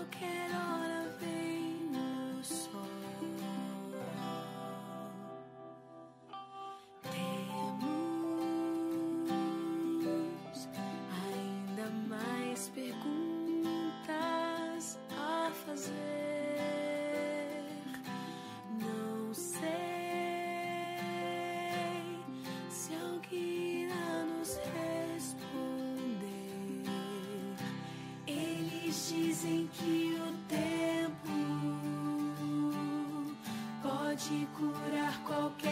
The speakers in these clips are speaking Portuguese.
look at all pode curar qualquer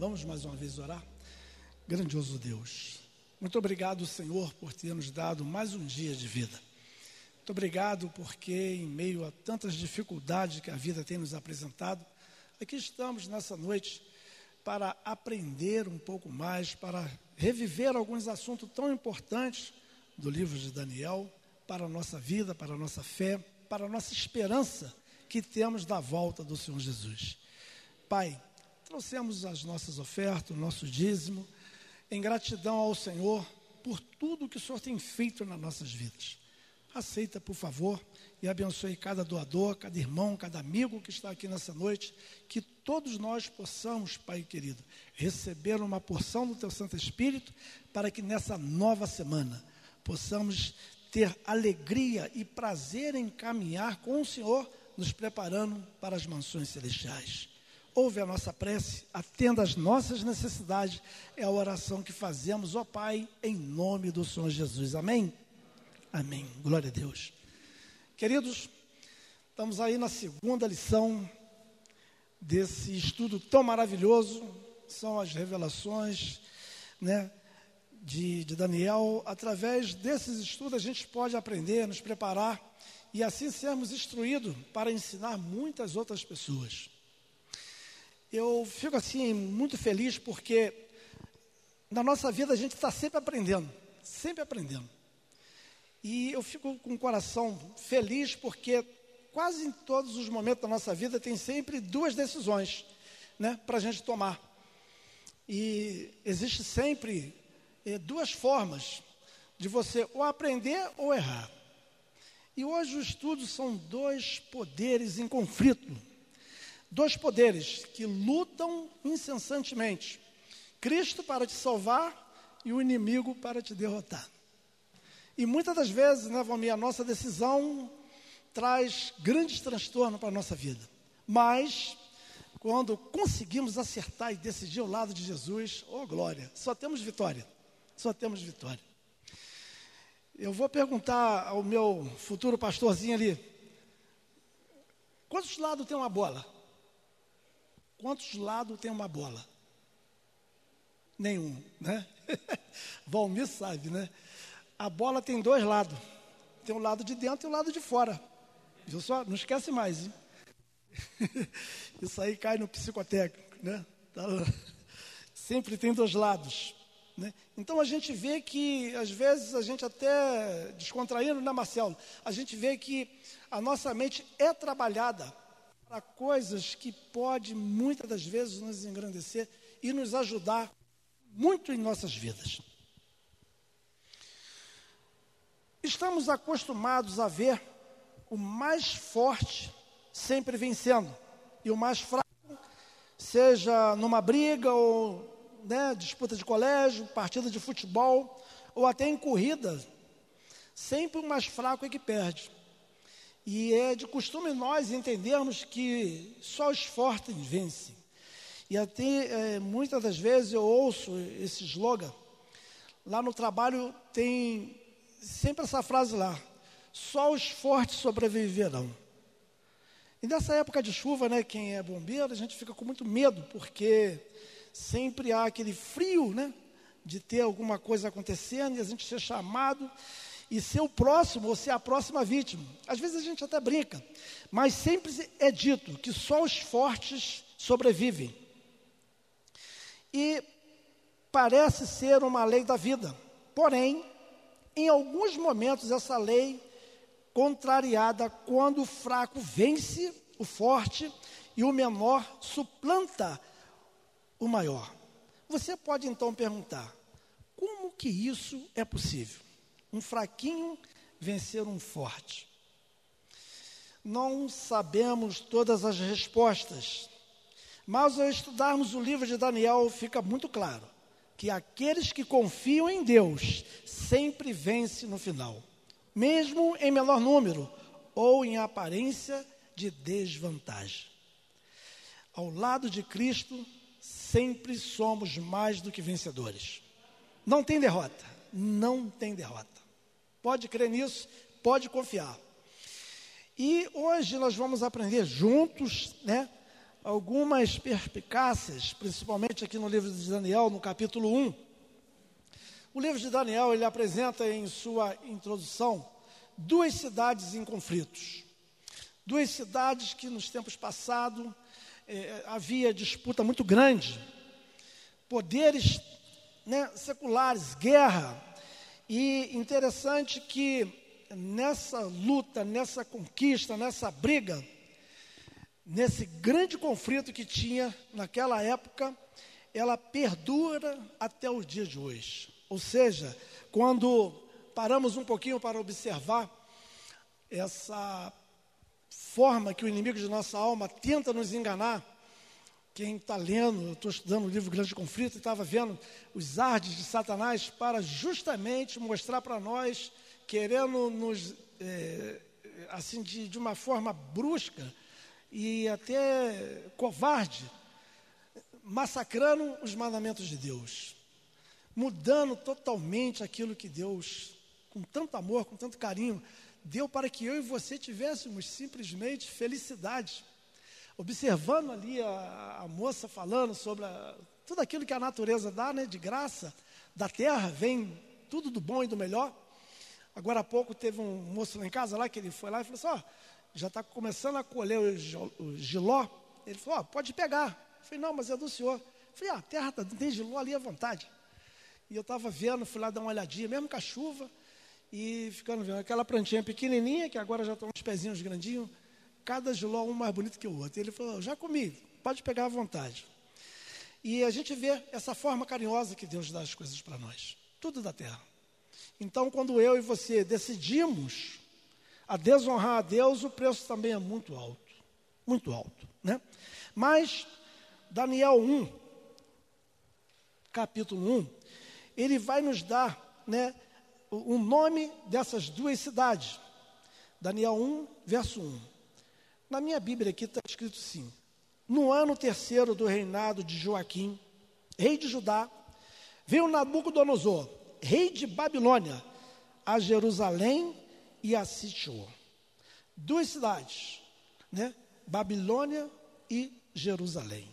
Vamos mais uma vez orar. Grandioso Deus, muito obrigado, Senhor, por ter nos dado mais um dia de vida. Muito obrigado porque, em meio a tantas dificuldades que a vida tem nos apresentado, aqui estamos nessa noite para aprender um pouco mais, para reviver alguns assuntos tão importantes do livro de Daniel para a nossa vida, para a nossa fé, para a nossa esperança que temos da volta do Senhor Jesus. Pai, trouxemos as nossas ofertas, o nosso dízimo, em gratidão ao Senhor por tudo que o Senhor tem feito nas nossas vidas. Aceita, por favor, e abençoe cada doador, cada irmão, cada amigo que está aqui nessa noite, que todos nós possamos, Pai querido, receber uma porção do Teu Santo Espírito, para que nessa nova semana possamos ter alegria e prazer em caminhar com o Senhor, nos preparando para as mansões celestiais. Ouve a nossa prece, atenda às nossas necessidades, é a oração que fazemos, ó Pai, em nome do Senhor Jesus. Amém? Amém. Glória a Deus. Queridos, estamos aí na segunda lição desse estudo tão maravilhoso, são as revelações, né, de, de Daniel. Através desses estudos a gente pode aprender, nos preparar e assim sermos instruídos para ensinar muitas outras pessoas. Eu fico assim muito feliz porque na nossa vida a gente está sempre aprendendo, sempre aprendendo. E eu fico com o coração feliz porque quase em todos os momentos da nossa vida tem sempre duas decisões né, para a gente tomar. E existe sempre eh, duas formas de você ou aprender ou errar. E hoje o estudo são dois poderes em conflito. Dois poderes que lutam incessantemente. Cristo para te salvar e o inimigo para te derrotar. E muitas das vezes, né, Valmir, a nossa decisão traz grandes transtornos para a nossa vida. Mas, quando conseguimos acertar e decidir ao lado de Jesus, oh glória, só temos vitória. Só temos vitória. Eu vou perguntar ao meu futuro pastorzinho ali: quantos lados tem uma bola? Quantos lados tem uma bola? Nenhum, né? Valmir sabe, né? A bola tem dois lados. Tem o lado de dentro e o lado de fora. Viu só? Não esquece mais, hein? Isso aí cai no psicotécnico, né? Tá Sempre tem dois lados. Né? Então a gente vê que, às vezes, a gente até descontraindo, né, Marcelo? A gente vê que a nossa mente é trabalhada para coisas que pode muitas das vezes nos engrandecer e nos ajudar muito em nossas vidas. Estamos acostumados a ver o mais forte sempre vencendo e o mais fraco, seja numa briga ou né, disputa de colégio, partida de futebol ou até em corrida, sempre o mais fraco é que perde. E é de costume nós entendermos que só os fortes vencem. E até é, muitas das vezes eu ouço esse slogan. Lá no trabalho tem sempre essa frase lá: só os fortes sobreviverão. E nessa época de chuva, né, quem é bombeiro, a gente fica com muito medo, porque sempre há aquele frio, né, de ter alguma coisa acontecendo e a gente ser chamado e ser o próximo ou ser a próxima vítima. Às vezes a gente até brinca, mas sempre é dito que só os fortes sobrevivem. E parece ser uma lei da vida. Porém, em alguns momentos, essa lei contrariada quando o fraco vence o forte e o menor suplanta o maior. Você pode então perguntar: como que isso é possível? Um fraquinho vencer um forte? Não sabemos todas as respostas, mas ao estudarmos o livro de Daniel fica muito claro que aqueles que confiam em Deus sempre vencem no final, mesmo em menor número ou em aparência de desvantagem. Ao lado de Cristo, sempre somos mais do que vencedores. Não tem derrota, não tem derrota. Pode crer nisso, pode confiar. E hoje nós vamos aprender juntos, né, algumas perspicácias, principalmente aqui no livro de Daniel, no capítulo 1. O livro de Daniel, ele apresenta em sua introdução duas cidades em conflitos. Duas cidades que nos tempos passados eh, havia disputa muito grande poderes né, seculares, guerra. E interessante que nessa luta, nessa conquista, nessa briga, nesse grande conflito que tinha naquela época, ela perdura até os dias de hoje. Ou seja, quando paramos um pouquinho para observar essa forma que o inimigo de nossa alma tenta nos enganar, quem está lendo, eu estou estudando o livro Grande Conflito e estava vendo os ardes de Satanás para justamente mostrar para nós, querendo nos, é, assim, de, de uma forma brusca e até covarde, massacrando os mandamentos de Deus, mudando totalmente aquilo que Deus, com tanto amor, com tanto carinho, deu para que eu e você tivéssemos simplesmente felicidade observando ali a, a moça falando sobre a, tudo aquilo que a natureza dá, né, de graça, da terra, vem tudo do bom e do melhor. Agora há pouco teve um moço lá em casa, lá que ele foi lá e falou assim, ó, já está começando a colher o, o giló. Ele falou, ó, pode pegar. Eu falei, não, mas é do senhor. Eu falei, ah, a terra tá, tem giló ali à vontade. E eu estava vendo, fui lá dar uma olhadinha, mesmo com a chuva, e ficando vendo aquela plantinha pequenininha, que agora já estão uns pezinhos grandinhos, cada giló um mais bonito que o outro. Ele falou: já comi, pode pegar à vontade. E a gente vê essa forma carinhosa que Deus dá as coisas para nós, tudo da terra. Então, quando eu e você decidimos a desonrar a Deus, o preço também é muito alto, muito alto, né? Mas Daniel 1, capítulo 1, ele vai nos dar, né, o nome dessas duas cidades. Daniel 1, verso 1. Na minha Bíblia aqui está escrito assim: No ano terceiro do reinado de Joaquim, rei de Judá, veio Nabucodonosor, rei de Babilônia, a Jerusalém e a sitiou. Duas cidades, né? Babilônia e Jerusalém.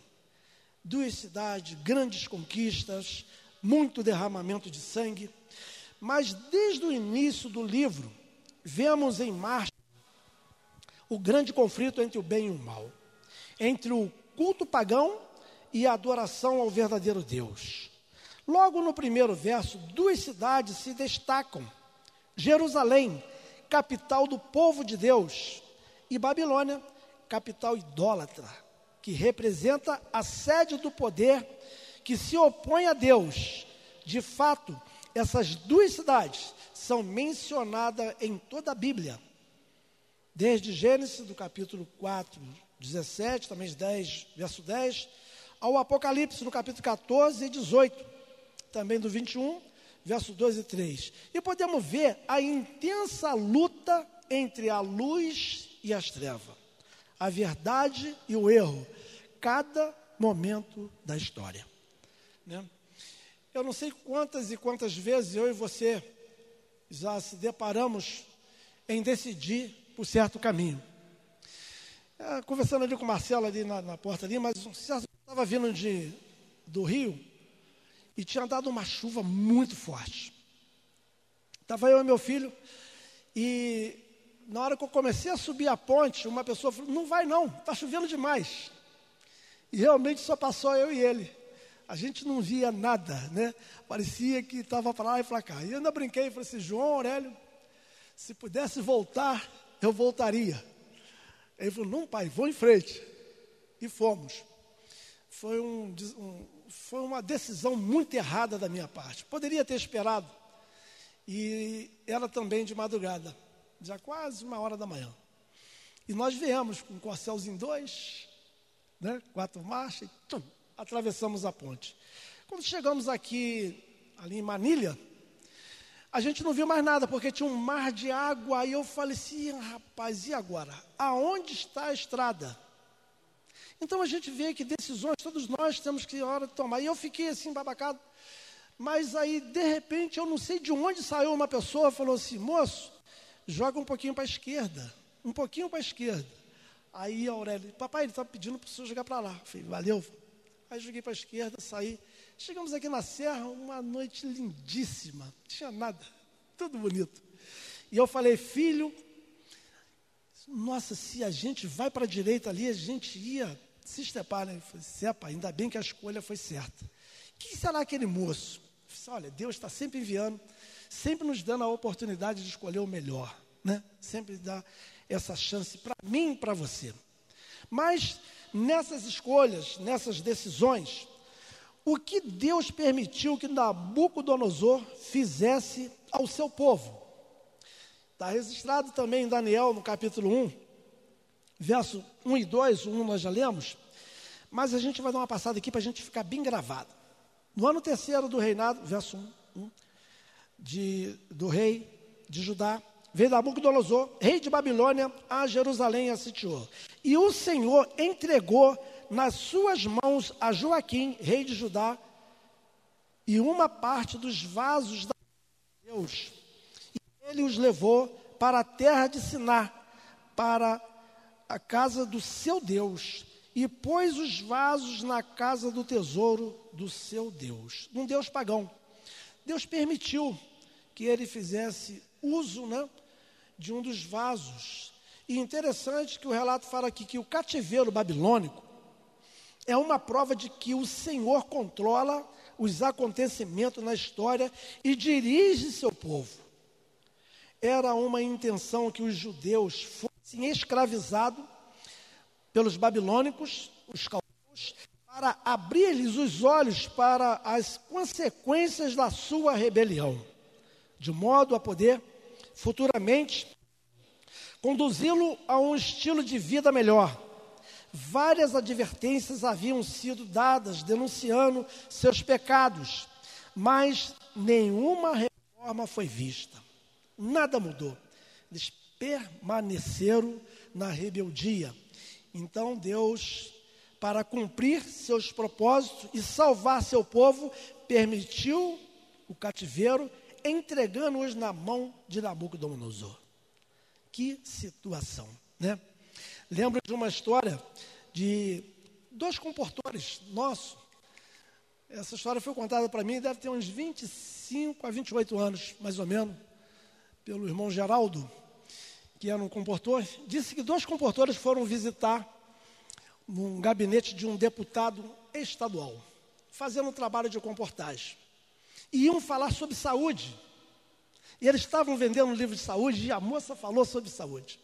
Duas cidades, grandes conquistas, muito derramamento de sangue. Mas desde o início do livro, vemos em marcha o grande conflito entre o bem e o mal, entre o culto pagão e a adoração ao verdadeiro Deus. Logo no primeiro verso, duas cidades se destacam: Jerusalém, capital do povo de Deus, e Babilônia, capital idólatra, que representa a sede do poder que se opõe a Deus. De fato, essas duas cidades são mencionadas em toda a Bíblia desde Gênesis, do capítulo 4, 17, também 10, verso 10, ao Apocalipse, no capítulo 14 e 18, também do 21, verso 2 e 3. E podemos ver a intensa luta entre a luz e as trevas, a verdade e o erro, cada momento da história. Né? Eu não sei quantas e quantas vezes eu e você já se deparamos em decidir por certo caminho. É, conversando ali com o Marcelo ali na, na porta ali, mas estava vindo de, do Rio e tinha dado uma chuva muito forte. Estava eu e meu filho e na hora que eu comecei a subir a ponte, uma pessoa falou, não vai não, está chovendo demais. E realmente só passou eu e ele. A gente não via nada, né? Parecia que estava para lá e para cá. E eu ainda brinquei falei assim, João Aurélio, se pudesse voltar, eu voltaria. Ele falou, não pai, vou em frente. E fomos. Foi, um, um, foi uma decisão muito errada da minha parte. Poderia ter esperado. E era também de madrugada, já quase uma hora da manhã. E nós viemos com o Corcelzinho 2, né, quatro marchas, e tum, atravessamos a ponte. Quando chegamos aqui, ali em Manilha, a gente não viu mais nada, porque tinha um mar de água. Aí eu falei assim, rapaz, e agora? Aonde está a estrada? Então a gente vê que decisões todos nós temos que hora tomar. E eu fiquei assim, babacado. Mas aí, de repente, eu não sei de onde saiu uma pessoa falou assim: moço, joga um pouquinho para a esquerda. Um pouquinho para a esquerda. Aí a Aurélia, papai, ele está pedindo para o senhor jogar para lá. Eu falei, valeu. Aí joguei para a esquerda, saí. Chegamos aqui na serra, uma noite lindíssima, não tinha nada, tudo bonito. E eu falei, filho, nossa, se a gente vai para a direita ali, a gente ia se estepar, né? Eu falei, Sepa, ainda bem que a escolha foi certa. Quem será aquele moço? Olha, Deus está sempre enviando, sempre nos dando a oportunidade de escolher o melhor, né? Sempre dá essa chance para mim e para você. Mas nessas escolhas, nessas decisões, o que Deus permitiu que Nabucodonosor fizesse ao seu povo? Está registrado também em Daniel, no capítulo 1, verso 1 e 2, o 1 nós já lemos, mas a gente vai dar uma passada aqui para a gente ficar bem gravado. No ano terceiro do reinado, verso 1, 1 de, do rei de Judá, veio Nabucodonosor, rei de Babilônia, a Jerusalém e a sitiou. E o Senhor entregou nas suas mãos a Joaquim, rei de Judá, e uma parte dos vasos da Deus. E ele os levou para a terra de Siná, para a casa do seu Deus, e pôs os vasos na casa do tesouro do seu Deus, um Deus pagão. Deus permitiu que ele fizesse uso né, de um dos vasos. E interessante que o relato fala aqui que o cativeiro babilônico é uma prova de que o Senhor controla os acontecimentos na história e dirige seu povo. Era uma intenção que os judeus fossem escravizados pelos babilônicos, os caldeus, para abrir-lhes os olhos para as consequências da sua rebelião, de modo a poder futuramente conduzi-lo a um estilo de vida melhor. Várias advertências haviam sido dadas denunciando seus pecados, mas nenhuma reforma foi vista. Nada mudou. Eles permaneceram na rebeldia. Então Deus, para cumprir seus propósitos e salvar seu povo, permitiu o cativeiro, entregando-os na mão de Nabucodonosor. Que situação, né? Lembro de uma história de dois comportores nossos. Essa história foi contada para mim, deve ter uns 25 a 28 anos, mais ou menos, pelo irmão Geraldo que era um comportor, disse que dois comportores foram visitar um gabinete de um deputado estadual, fazendo um trabalho de comportagem. E iam falar sobre saúde. E eles estavam vendendo um livro de saúde e a moça falou sobre saúde.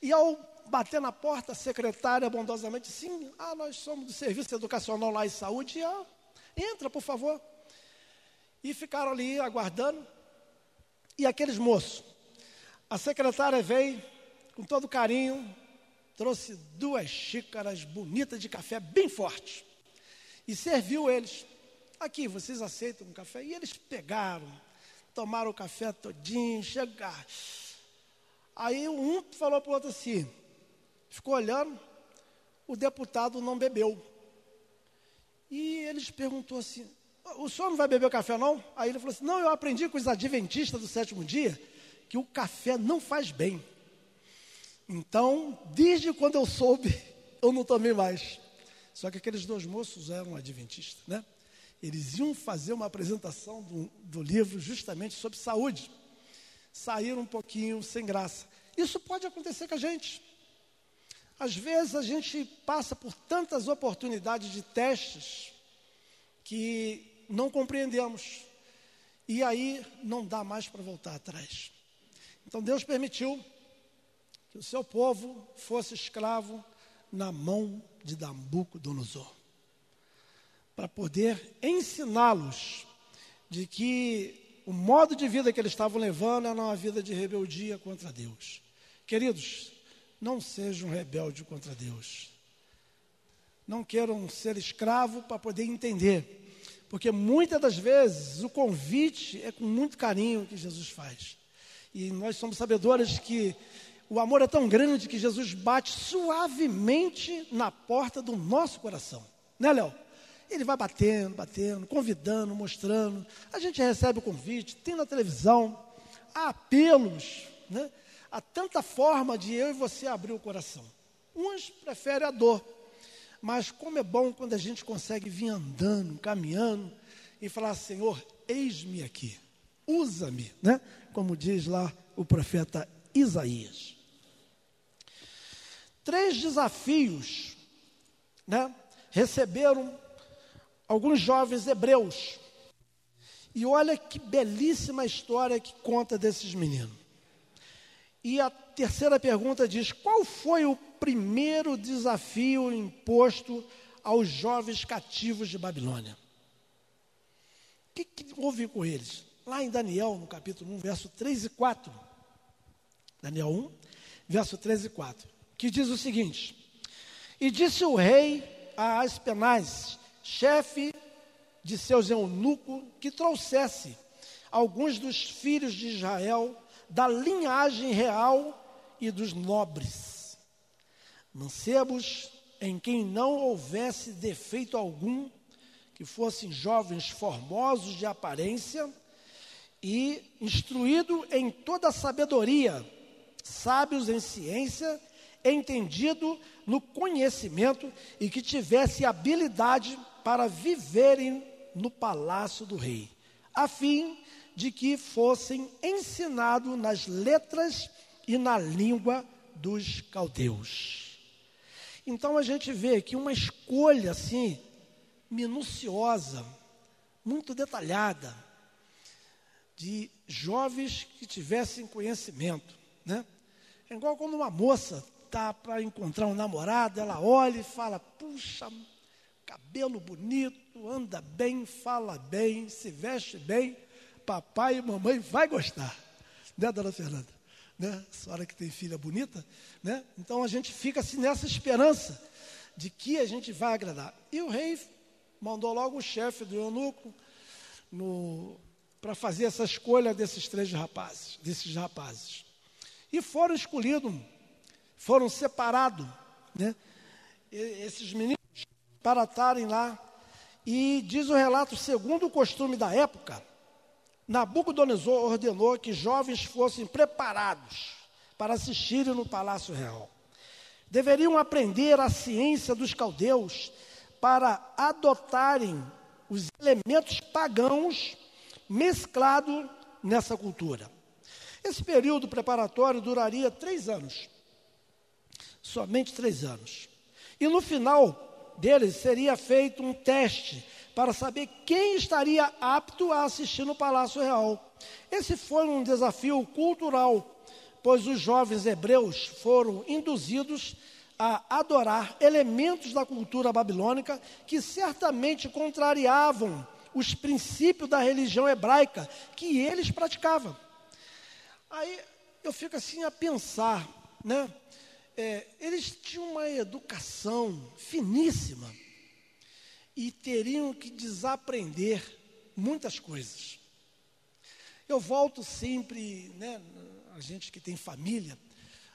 E ao bater na porta, a secretária bondosamente, sim, ah, nós somos do Serviço Educacional lá em Saúde, e, ah, entra, por favor. E ficaram ali aguardando. E aqueles moços, a secretária veio com todo carinho, trouxe duas xícaras bonitas de café bem forte e serviu eles. Aqui, vocês aceitam um café? E eles pegaram, tomaram o café todinho, chegaram. Aí um falou para o outro assim, ficou olhando, o deputado não bebeu. E eles perguntou assim, o senhor não vai beber café não? Aí ele falou assim, não, eu aprendi com os adventistas do sétimo dia que o café não faz bem. Então, desde quando eu soube, eu não tomei mais. Só que aqueles dois moços eram adventistas, né? Eles iam fazer uma apresentação do, do livro justamente sobre saúde. Saíram um pouquinho sem graça. Isso pode acontecer com a gente. Às vezes a gente passa por tantas oportunidades de testes que não compreendemos. E aí não dá mais para voltar atrás. Então Deus permitiu que o seu povo fosse escravo na mão de Nabucodonosor, para poder ensiná-los de que o modo de vida que eles estavam levando era uma vida de rebeldia contra Deus. Queridos, não sejam rebeldes contra Deus. Não queiram ser escravo para poder entender. Porque muitas das vezes o convite é com muito carinho que Jesus faz. E nós somos sabedores que o amor é tão grande que Jesus bate suavemente na porta do nosso coração. Né, Léo? Ele vai batendo, batendo, convidando, mostrando. A gente recebe o convite, tem na televisão, há apelos, né? Há tanta forma de eu e você abrir o coração. Uns preferem a dor, mas como é bom quando a gente consegue vir andando, caminhando e falar: Senhor, eis-me aqui, usa-me, né? como diz lá o profeta Isaías. Três desafios né, receberam alguns jovens hebreus. E olha que belíssima história que conta desses meninos. E a terceira pergunta diz: qual foi o primeiro desafio imposto aos jovens cativos de Babilônia? O que, que houve com eles? Lá em Daniel, no capítulo 1, verso 3 e 4. Daniel 1, verso 3 e 4. Que diz o seguinte: E disse o rei a Aspenaz, chefe de seus eunucos, que trouxesse alguns dos filhos de Israel da linhagem real e dos nobres, mancebos em quem não houvesse defeito algum, que fossem jovens formosos de aparência e instruído em toda sabedoria, sábios em ciência, entendido no conhecimento e que tivesse habilidade para viverem no palácio do rei, a fim de que fossem ensinados nas letras e na língua dos caldeus. Então a gente vê aqui uma escolha assim minuciosa, muito detalhada de jovens que tivessem conhecimento, né? É igual quando uma moça tá para encontrar um namorado, ela olha e fala: "Puxa, cabelo bonito, anda bem, fala bem, se veste bem, papai e mamãe vai gostar". Né, dona Fernanda? Né? A senhora que tem filha bonita, né? Então a gente fica assim nessa esperança de que a gente vai agradar. E o rei mandou logo o chefe do eunuco para fazer essa escolha desses três rapazes, desses rapazes. E foram escolhidos, foram separados, né? Esses meninos para estarem lá. E diz o relato, segundo o costume da época, Nabucodonosor ordenou que jovens fossem preparados para assistirem no palácio real. Deveriam aprender a ciência dos caldeus para adotarem os elementos pagãos mesclado nessa cultura. Esse período preparatório duraria três anos, somente três anos. E no final dele seria feito um teste para saber quem estaria apto a assistir no Palácio Real. Esse foi um desafio cultural, pois os jovens hebreus foram induzidos a adorar elementos da cultura babilônica que certamente contrariavam os princípios da religião hebraica que eles praticavam. Aí eu fico assim a pensar, né? É, eles tinham uma educação finíssima e teriam que desaprender muitas coisas. Eu volto sempre, né? A gente que tem família,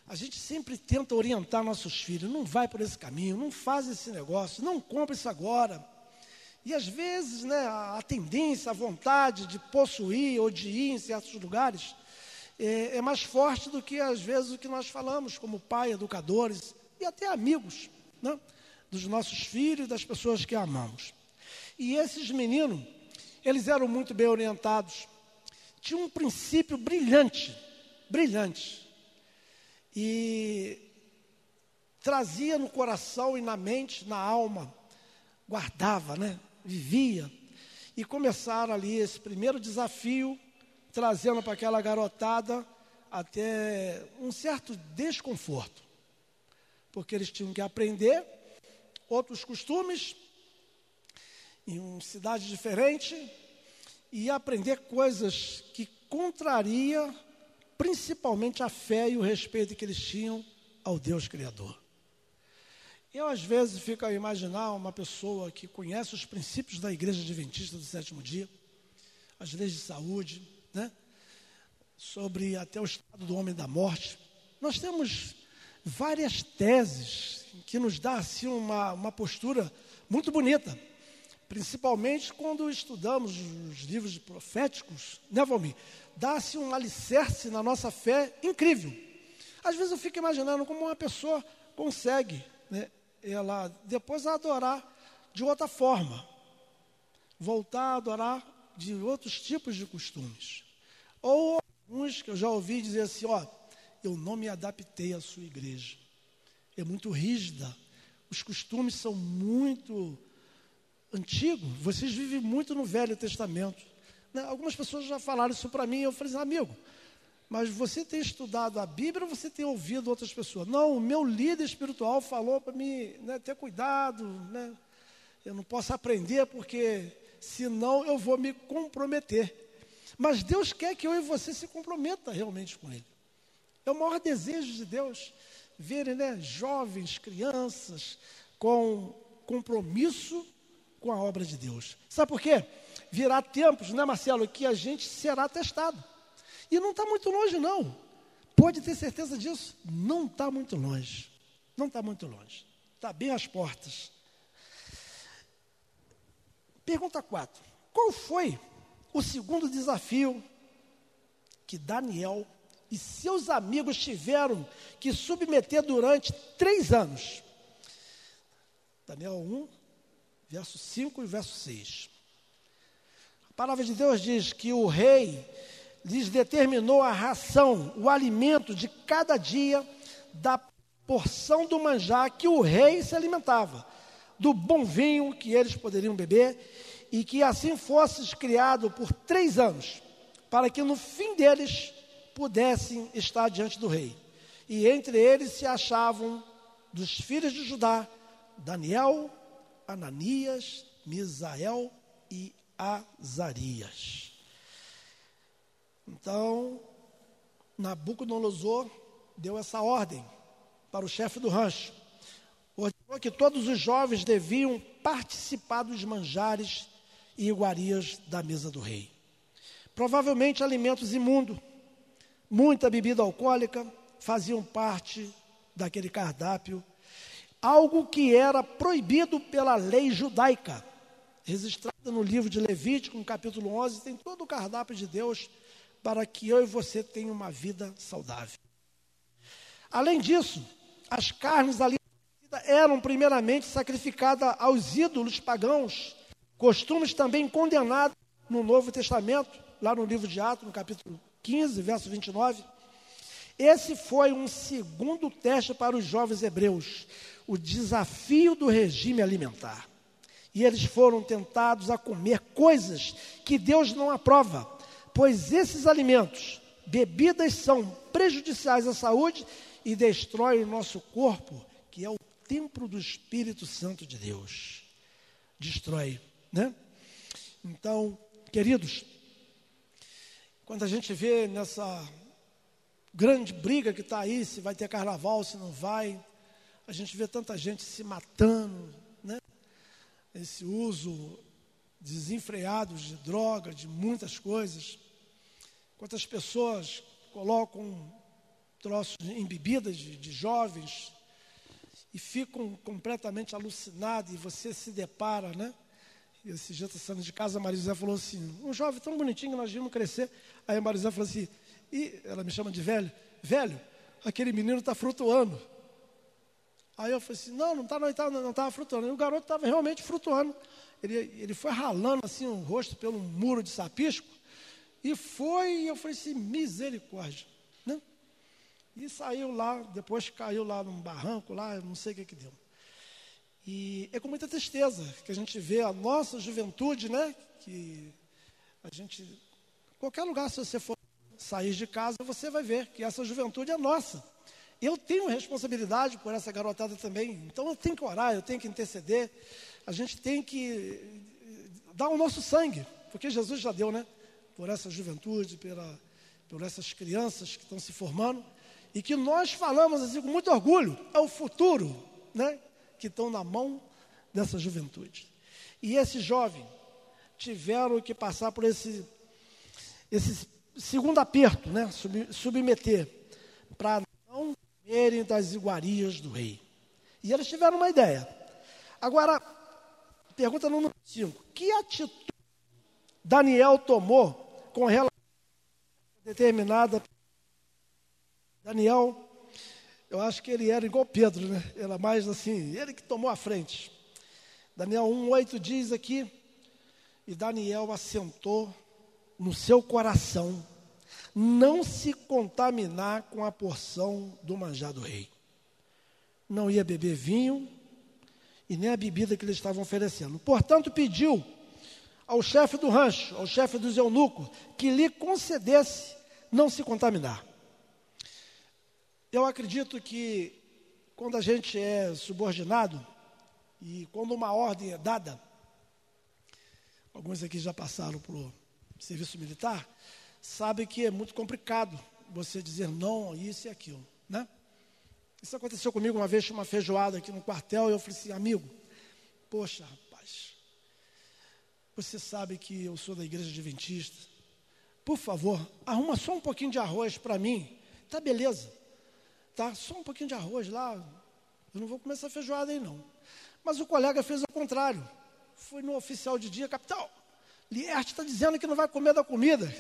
a gente sempre tenta orientar nossos filhos. Não vai por esse caminho, não faz esse negócio, não compra isso agora. E às vezes, né, a tendência, a vontade de possuir ou de ir em certos lugares é, é, mais forte do que às vezes o que nós falamos como pai, educadores e até amigos, né, dos nossos filhos das pessoas que amamos. E esses meninos, eles eram muito bem orientados, tinham um princípio brilhante, brilhante, e trazia no coração e na mente, na alma, guardava, né? vivia. E começaram ali esse primeiro desafio, trazendo para aquela garotada até um certo desconforto. Porque eles tinham que aprender outros costumes, em uma cidade diferente, e aprender coisas que contraria principalmente a fé e o respeito que eles tinham ao Deus Criador. Eu, às vezes, fico a imaginar uma pessoa que conhece os princípios da Igreja Adventista do sétimo dia, as leis de saúde, né? sobre até o estado do homem da morte. Nós temos várias teses que nos dá assim, uma, uma postura muito bonita, principalmente quando estudamos os livros proféticos, né, Valmir? Dá-se um alicerce na nossa fé incrível. Às vezes eu fico imaginando como uma pessoa consegue né, ela depois adorar de outra forma, voltar a adorar de outros tipos de costumes. Ou alguns que eu já ouvi dizer assim, ó, eu não me adaptei à sua igreja. É muito rígida. Os costumes são muito antigo, vocês vivem muito no Velho Testamento. Né? Algumas pessoas já falaram isso para mim, eu falei assim, amigo, mas você tem estudado a Bíblia ou você tem ouvido outras pessoas? Não, o meu líder espiritual falou para mim né, ter cuidado, né? eu não posso aprender porque senão eu vou me comprometer. Mas Deus quer que eu e você se comprometa realmente com Ele. É o maior desejo de Deus verem né, jovens, crianças com compromisso com a obra de Deus. Sabe por quê? Virá tempos, né, Marcelo, que a gente será testado. E não está muito longe, não. Pode ter certeza disso. Não está muito longe. Não está muito longe. Está bem às portas. Pergunta 4. Qual foi o segundo desafio que Daniel e seus amigos tiveram que submeter durante três anos? Daniel 1, verso 5 e verso 6. A palavra de Deus diz que o rei lhes determinou a ração, o alimento de cada dia da porção do manjar que o rei se alimentava, do bom vinho que eles poderiam beber, e que assim fosse criado por três anos, para que no fim deles pudessem estar diante do rei. E entre eles se achavam dos filhos de Judá Daniel, Ananias, Misael e Azarias. Então, Nabucodonosor deu essa ordem para o chefe do rancho. Ordenou que todos os jovens deviam participar dos manjares e iguarias da mesa do rei. Provavelmente alimentos imundos, muita bebida alcoólica faziam parte daquele cardápio, algo que era proibido pela lei judaica, registrada no livro de Levítico, no capítulo 11, tem todo o cardápio de Deus para que eu e você tenham uma vida saudável. Além disso, as carnes ali eram primeiramente sacrificadas aos ídolos pagãos, costumes também condenados no Novo Testamento, lá no livro de Atos, no capítulo 15, verso 29. Esse foi um segundo teste para os jovens hebreus, o desafio do regime alimentar. E eles foram tentados a comer coisas que Deus não aprova, pois esses alimentos, bebidas, são prejudiciais à saúde e destroem o nosso corpo, que é o templo do Espírito Santo de Deus. Destrói, né? Então, queridos, quando a gente vê nessa grande briga que está aí, se vai ter carnaval, se não vai, a gente vê tanta gente se matando, né? Esse uso desenfreado de droga, de muitas coisas. Quantas pessoas colocam troços em bebidas de, de jovens e ficam completamente alucinados e você se depara, né? E esse dia está saindo de casa, a Marizé falou assim, um jovem tão bonitinho que nós vimos crescer. Aí a Marizé falou assim, e ela me chama de velho, velho, aquele menino está frutuando. Aí eu falei assim, não, não estava tá, não, não tava frutuando. E o garoto estava realmente frutuando. Ele, ele foi ralando assim o rosto pelo muro de sapisco. E foi, e eu falei assim, misericórdia. Né? E saiu lá, depois caiu lá num barranco, lá, não sei o que que deu. E é com muita tristeza que a gente vê a nossa juventude, né? Que a gente, qualquer lugar, se você for sair de casa, você vai ver que essa juventude é nossa. Eu tenho responsabilidade por essa garotada também, então eu tenho que orar, eu tenho que interceder, a gente tem que dar o nosso sangue, porque Jesus já deu, né? por essa juventude, pela, por essas crianças que estão se formando, e que nós falamos assim com muito orgulho, é o futuro, né, que estão na mão dessa juventude. E esses jovens tiveram que passar por esse, esse segundo aperto, né, sub, submeter, para não comerem das iguarias do rei. E eles tiveram uma ideia. Agora, pergunta número 5. Que atitude Daniel tomou com relação determinada. Daniel, eu acho que ele era igual Pedro, né? Era mais assim, ele que tomou a frente. Daniel 1,8 diz aqui, e Daniel assentou no seu coração não se contaminar com a porção do manjar do rei. Não ia beber vinho e nem a bebida que eles estavam oferecendo. Portanto, pediu ao chefe do rancho, ao chefe dos eunucos, que lhe concedesse não se contaminar. Eu acredito que quando a gente é subordinado e quando uma ordem é dada, alguns aqui já passaram para o serviço militar, sabe que é muito complicado você dizer não, isso e aquilo, né? Isso aconteceu comigo uma vez, uma feijoada aqui no quartel, e eu falei assim, amigo, poxa, rapaz, você sabe que eu sou da igreja adventista, por favor, arruma só um pouquinho de arroz para mim, tá beleza, tá, só um pouquinho de arroz lá, eu não vou comer essa feijoada aí não. Mas o colega fez o contrário, foi no oficial de dia, capitão, Lierte está dizendo que não vai comer da comida,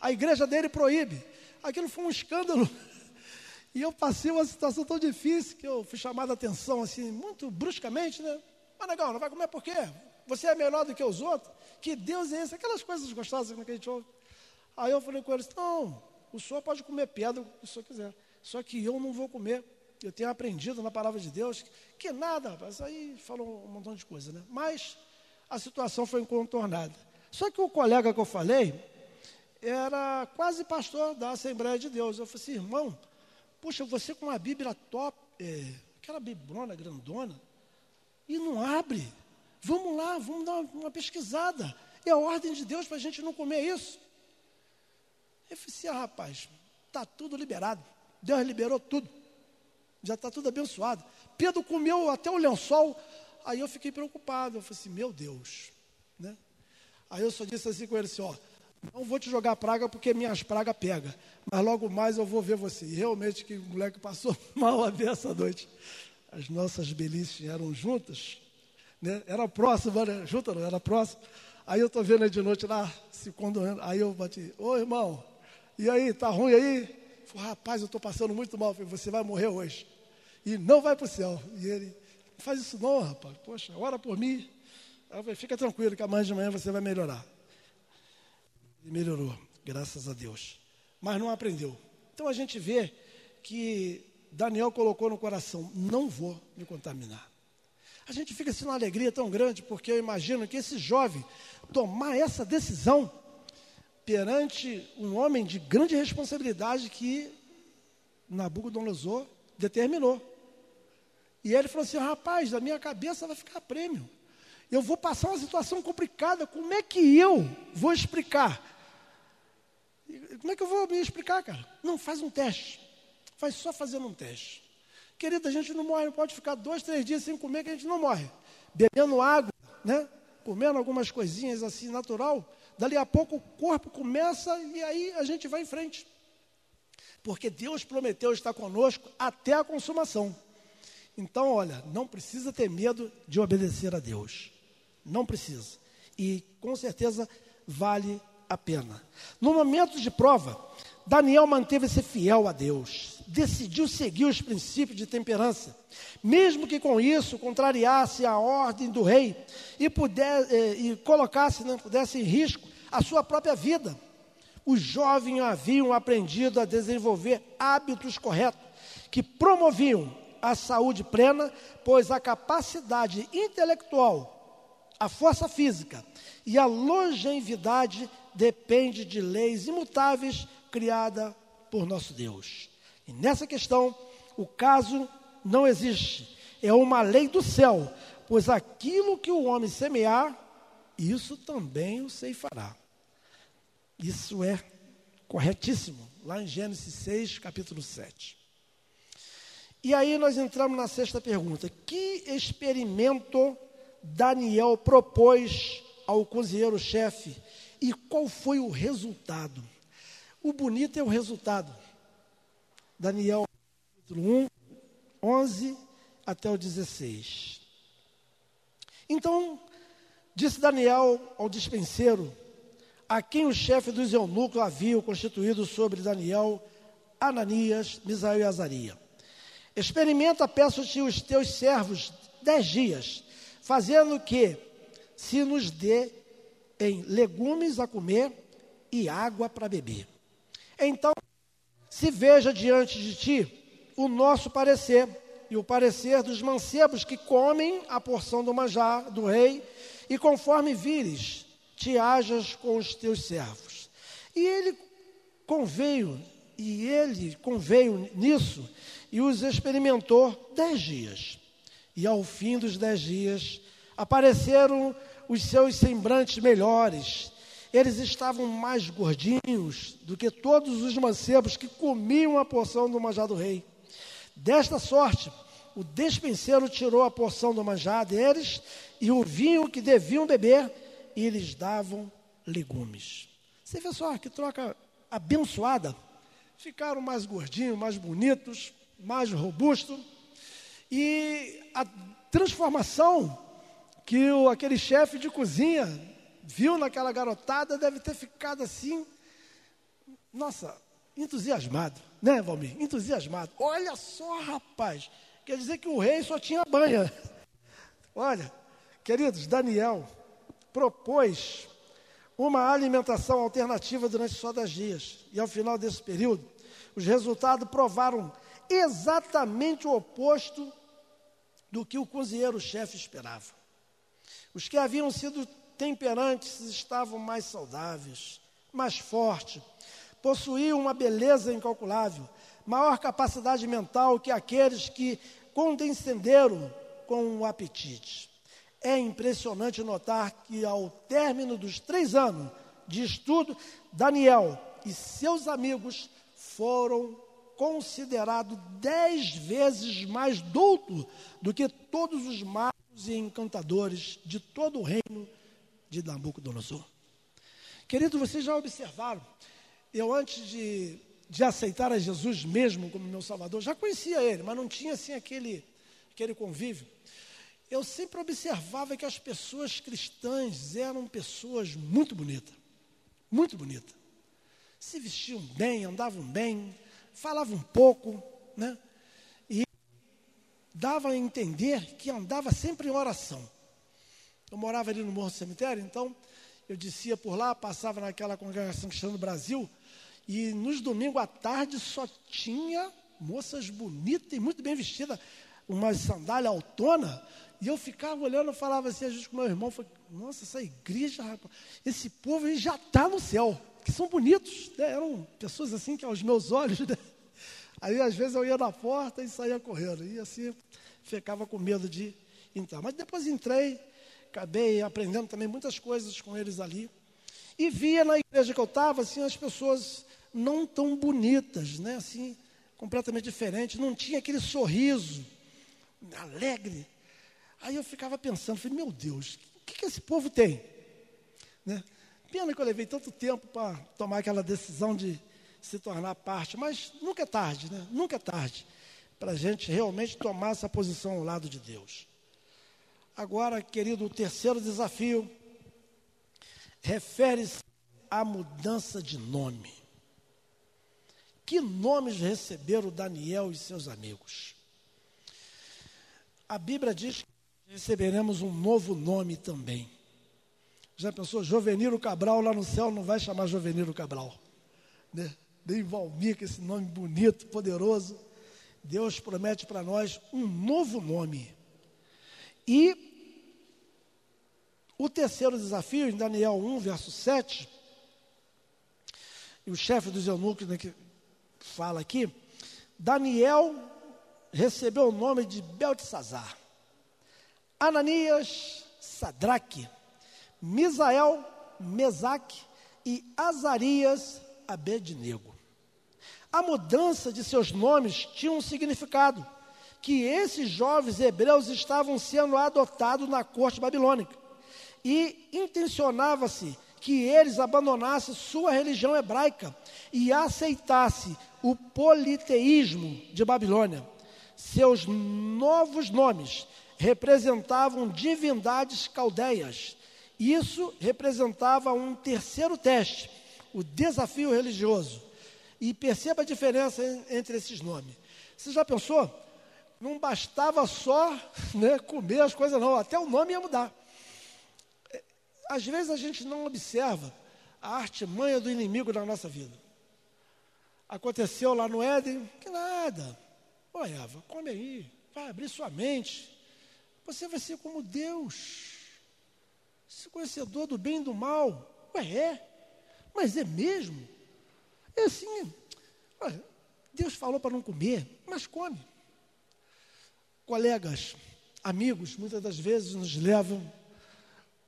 a igreja dele proíbe, aquilo foi um escândalo, e eu passei uma situação tão difícil que eu fui chamado a atenção, assim, muito bruscamente, né? Mas, legal, não vai comer por quê? Você é melhor do que os outros? Que Deus é esse? Aquelas coisas gostosas que a gente ouve. Aí eu falei com eles, não, o senhor pode comer pedra se o senhor quiser. Só que eu não vou comer. Eu tenho aprendido na palavra de Deus que nada, rapaz. Aí falou um montão de coisa, né? Mas a situação foi contornada. Só que o colega que eu falei era quase pastor da Assembleia de Deus. Eu falei assim, irmão, Poxa, você com uma Bíblia top, é, aquela biblona grandona, e não abre. Vamos lá, vamos dar uma pesquisada. É a ordem de Deus para a gente não comer isso. Eu falei assim, ah, rapaz, está tudo liberado. Deus liberou tudo. Já está tudo abençoado. Pedro comeu até o lençol. Aí eu fiquei preocupado. Eu falei assim, meu Deus. Né? Aí eu só disse assim com ele assim, ó, não vou te jogar praga porque minhas pragas pegam. Mas logo mais eu vou ver você. E realmente que o moleque passou mal a ver essa noite. As nossas belices eram juntas. Né? Era próxima, né? Junta não, era próxima. Aí eu estou vendo ele de noite lá, se condoendo. Aí eu bati, ô irmão, e aí, tá ruim aí? Falei, rapaz, eu estou passando muito mal. Você vai morrer hoje. E não vai para o céu. E ele, não faz isso não, rapaz. Poxa, ora por mim. Fica tranquilo que amanhã de manhã você vai melhorar. E melhorou, graças a Deus. Mas não aprendeu. Então a gente vê que Daniel colocou no coração: não vou me contaminar. A gente fica assim numa alegria tão grande, porque eu imagino que esse jovem tomar essa decisão perante um homem de grande responsabilidade que Nabucodonosor determinou. E ele falou assim: rapaz, da minha cabeça vai ficar prêmio. Eu vou passar uma situação complicada, como é que eu vou explicar como é que eu vou me explicar, cara? Não, faz um teste. Faz só fazendo um teste. Querida, a gente não morre, não pode ficar dois, três dias sem comer, que a gente não morre. Bebendo água, né? Comendo algumas coisinhas assim, natural. Dali a pouco o corpo começa e aí a gente vai em frente. Porque Deus prometeu estar conosco até a consumação. Então, olha, não precisa ter medo de obedecer a Deus. Não precisa. E com certeza vale a pena. No momento de prova, Daniel manteve-se fiel a Deus, decidiu seguir os princípios de temperança, mesmo que com isso contrariasse a ordem do rei e, puder, eh, e colocasse, né, pudesse em risco a sua própria vida. Os jovens haviam aprendido a desenvolver hábitos corretos que promoviam a saúde plena, pois a capacidade intelectual, a força física e a longevidade depende de leis imutáveis criada por nosso Deus. E nessa questão, o caso não existe. É uma lei do céu, pois aquilo que o homem semear, isso também o ceifará. Isso é corretíssimo, lá em Gênesis 6, capítulo 7. E aí nós entramos na sexta pergunta: que experimento Daniel propôs ao cozinheiro-chefe e qual foi o resultado? O bonito é o resultado. Daniel, capítulo 1, 11 até o 16. Então, disse Daniel ao dispenseiro, a quem o chefe dos eunucos havia constituído sobre Daniel, Ananias, Misael e Azaria. Experimenta, peço-te, os teus servos dez dias, fazendo que se nos dê em legumes a comer e água para beber. Então, se veja diante de ti o nosso parecer, e o parecer dos mancebos que comem a porção do manjar do rei, e conforme vires, te hajas com os teus servos. E ele conveio, e ele conveio nisso, e os experimentou dez dias. E ao fim dos dez dias, apareceram os seus sembrantes melhores. Eles estavam mais gordinhos do que todos os mancebos que comiam a porção do manjar do rei. Desta sorte, o despenseiro tirou a porção do manjar deles e o vinho que deviam beber, e lhes davam legumes. Você vê só que troca abençoada. Ficaram mais gordinhos, mais bonitos, mais robustos. E a transformação que o, aquele chefe de cozinha viu naquela garotada deve ter ficado assim, nossa, entusiasmado, né, Valmir? Entusiasmado. Olha só, rapaz, quer dizer que o rei só tinha banha. Olha, queridos, Daniel propôs uma alimentação alternativa durante só dez dias. E ao final desse período, os resultados provaram exatamente o oposto do que o cozinheiro-chefe esperava. Os que haviam sido temperantes estavam mais saudáveis, mais fortes, possuíam uma beleza incalculável, maior capacidade mental que aqueles que condescenderam com o apetite. É impressionante notar que, ao término dos três anos de estudo, Daniel e seus amigos foram considerados dez vezes mais doutos do que todos os magos e encantadores de todo o reino de Nabucodonosor. Querido, vocês já observaram, eu antes de, de aceitar a Jesus mesmo como meu Salvador, já conhecia ele, mas não tinha assim aquele, aquele convívio. Eu sempre observava que as pessoas cristãs eram pessoas muito bonitas, muito bonitas. Se vestiam bem, andavam bem, falavam pouco, né? E dava a entender que andava sempre em oração. Eu morava ali no Morro do Cemitério, então eu descia por lá, passava naquela congregação cristã do Brasil, e nos domingos à tarde só tinha moças bonitas e muito bem vestidas, uma sandália autona, e eu ficava olhando, eu falava assim, a gente com meu irmão, falei, nossa, essa igreja, rapaz, esse povo já está no céu, que são bonitos, né? eram pessoas assim que aos meus olhos, né? aí às vezes eu ia na porta e saía correndo, e assim ficava com medo de entrar. Mas depois entrei, acabei aprendendo também muitas coisas com eles ali, e via na igreja que eu estava, assim, as pessoas não tão bonitas, né, assim, completamente diferentes, não tinha aquele sorriso alegre, Aí eu ficava pensando, falei, meu Deus, o que, que esse povo tem? Né? Pena que eu levei tanto tempo para tomar aquela decisão de se tornar parte, mas nunca é tarde, né? Nunca é tarde para a gente realmente tomar essa posição ao lado de Deus. Agora, querido, o terceiro desafio refere-se à mudança de nome. Que nomes receberam Daniel e seus amigos? A Bíblia diz que receberemos um novo nome também. Já pensou, Joveniro Cabral lá no céu não vai chamar Joveniro Cabral, né? Nem Valmir, que esse nome bonito, poderoso. Deus promete para nós um novo nome. E o terceiro desafio, em Daniel 1, verso 7, e o chefe dos eunucos né, que fala aqui, Daniel recebeu o nome de Beltesazar. Ananias, Sadraque, Misael, Mesaque e Azarias, Abednego. A mudança de seus nomes tinha um significado, que esses jovens hebreus estavam sendo adotados na corte babilônica. E intencionava-se que eles abandonassem sua religião hebraica e aceitassem o politeísmo de Babilônia. Seus novos nomes representavam divindades caldeias. Isso representava um terceiro teste, o desafio religioso. E perceba a diferença entre esses nomes. Você já pensou? Não bastava só né, comer as coisas, não, até o nome ia mudar. Às vezes a gente não observa a artimanha do inimigo na nossa vida. Aconteceu lá no Éden, que nada. Ô Eva, come aí, vai abrir sua mente. Você vai ser como Deus, ser conhecedor do bem e do mal. Ué, é? Mas é mesmo? É assim, olha, Deus falou para não comer, mas come. Colegas, amigos, muitas das vezes nos levam,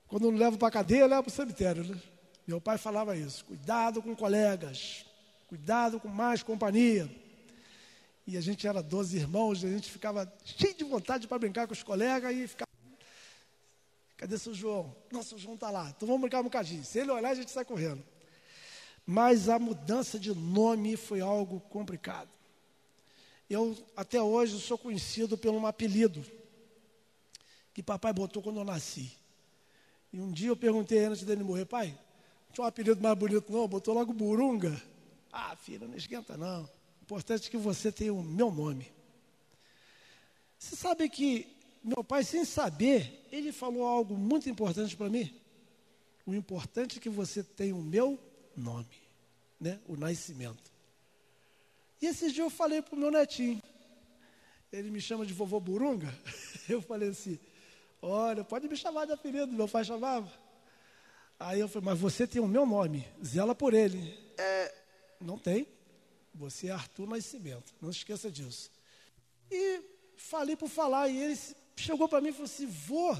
quando não levam para a cadeia, levam para o cemitério. Né? Meu pai falava isso: cuidado com colegas, cuidado com mais companhia. E a gente era 12 irmãos, a gente ficava cheio de vontade para brincar com os colegas e ficava. Cadê seu João? Não, seu João está lá. Então vamos brincar um bocadinho. Se ele olhar, a gente sai correndo. Mas a mudança de nome foi algo complicado. Eu, até hoje, sou conhecido pelo um apelido que papai botou quando eu nasci. E um dia eu perguntei antes dele morrer, pai, não tinha um apelido mais bonito não, botou logo Burunga. Ah, filho, não esquenta não. O importante é que você tenha o meu nome. Você sabe que meu pai, sem saber, ele falou algo muito importante para mim. O importante é que você tenha o meu nome, né? O nascimento. E esse dia eu falei para o meu netinho. Ele me chama de vovô Burunga. Eu falei assim: Olha, pode me chamar de apelido, meu pai chamava. Aí eu falei, mas você tem o meu nome, zela por ele. É, não tem. Você é Arthur Nascimento, não esqueça disso. E falei por falar, e ele chegou para mim e falou assim: Vô,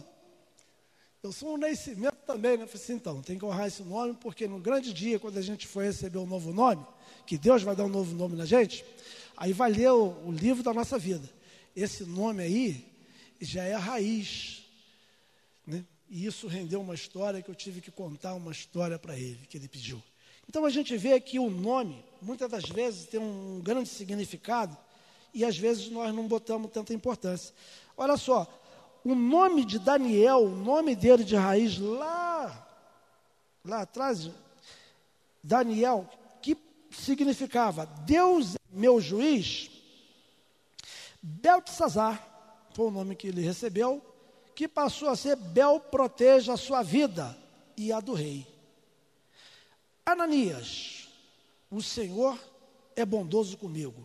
eu sou um nascimento também, né? Eu falei assim, então, tem que honrar esse nome, porque no grande dia, quando a gente for receber um novo nome, que Deus vai dar um novo nome na gente, aí vai ler o, o livro da nossa vida. Esse nome aí já é a raiz. E isso rendeu uma história que eu tive que contar uma história para ele, que ele pediu. Então a gente vê que o nome, muitas das vezes, tem um grande significado e às vezes nós não botamos tanta importância. Olha só, o nome de Daniel, o nome dele de raiz lá, lá atrás, Daniel, que significava Deus é meu juiz, Beltesazar, foi o nome que ele recebeu, que passou a ser Bel proteja a sua vida e a do rei. Ananias, o Senhor é bondoso comigo.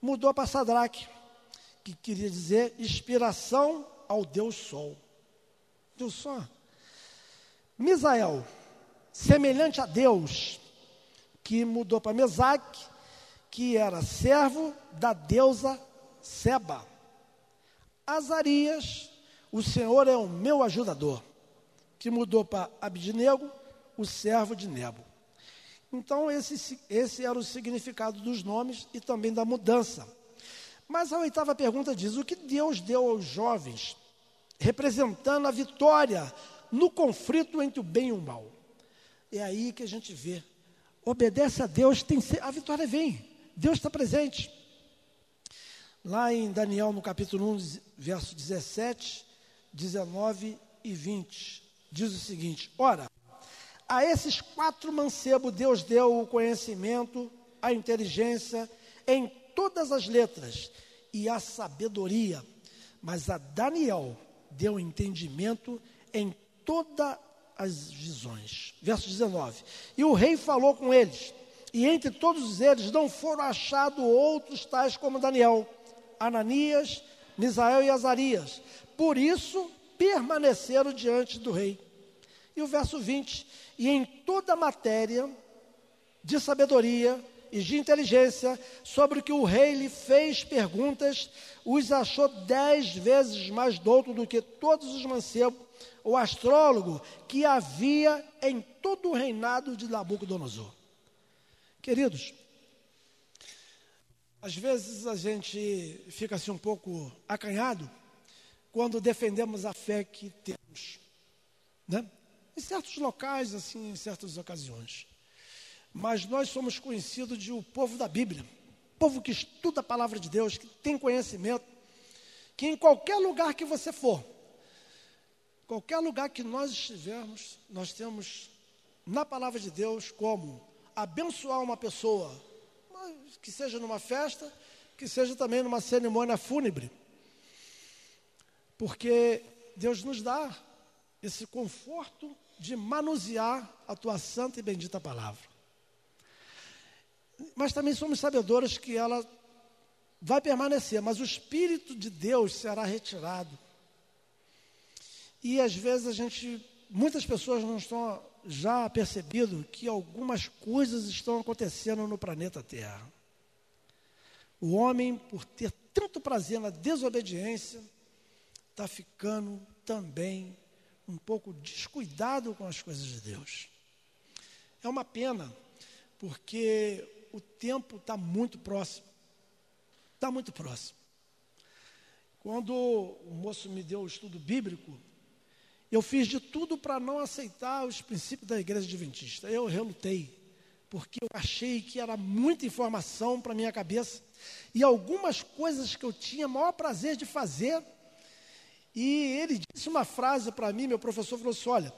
Mudou para Sadraque, que queria dizer inspiração ao Deus Sol. Deus Sol. Misael, semelhante a Deus, que mudou para Mesaque, que era servo da deusa Seba. Azarias, o Senhor é o meu ajudador, que mudou para Abidnego, o servo de Nebo. Então, esse, esse era o significado dos nomes e também da mudança. Mas a oitava pergunta diz: o que Deus deu aos jovens, representando a vitória no conflito entre o bem e o mal? É aí que a gente vê. Obedece a Deus, tem, a vitória vem. Deus está presente. Lá em Daniel, no capítulo 1, verso 17, 19 e 20, diz o seguinte: Ora, a esses quatro mancebos Deus deu o conhecimento, a inteligência em todas as letras e a sabedoria, mas a Daniel deu entendimento em todas as visões. Verso 19: E o rei falou com eles, e entre todos eles não foram achados outros tais como Daniel, Ananias, Misael e Azarias. Por isso permaneceram diante do rei. E o verso 20: E em toda matéria de sabedoria e de inteligência, sobre o que o rei lhe fez perguntas, os achou dez vezes mais douto do que todos os mancebos, o astrólogo que havia em todo o reinado de Nabucodonosor. Queridos, às vezes a gente fica assim um pouco acanhado quando defendemos a fé que temos, né? Em certos locais, assim, em certas ocasiões mas nós somos conhecidos de o povo da Bíblia, povo que estuda a palavra de Deus, que tem conhecimento, que em qualquer lugar que você for, qualquer lugar que nós estivermos, nós temos na palavra de Deus como abençoar uma pessoa, que seja numa festa, que seja também numa cerimônia fúnebre, porque Deus nos dá esse conforto de manusear a tua santa e bendita palavra mas também somos sabedores que ela vai permanecer, mas o Espírito de Deus será retirado. E às vezes a gente, muitas pessoas não estão já percebido que algumas coisas estão acontecendo no planeta Terra. O homem, por ter tanto prazer na desobediência, está ficando também um pouco descuidado com as coisas de Deus. É uma pena, porque o tempo está muito próximo. Está muito próximo. Quando o moço me deu o estudo bíblico, eu fiz de tudo para não aceitar os princípios da igreja adventista. Eu relutei, porque eu achei que era muita informação para minha cabeça e algumas coisas que eu tinha maior prazer de fazer. E ele disse uma frase para mim, meu professor falou assim: olha,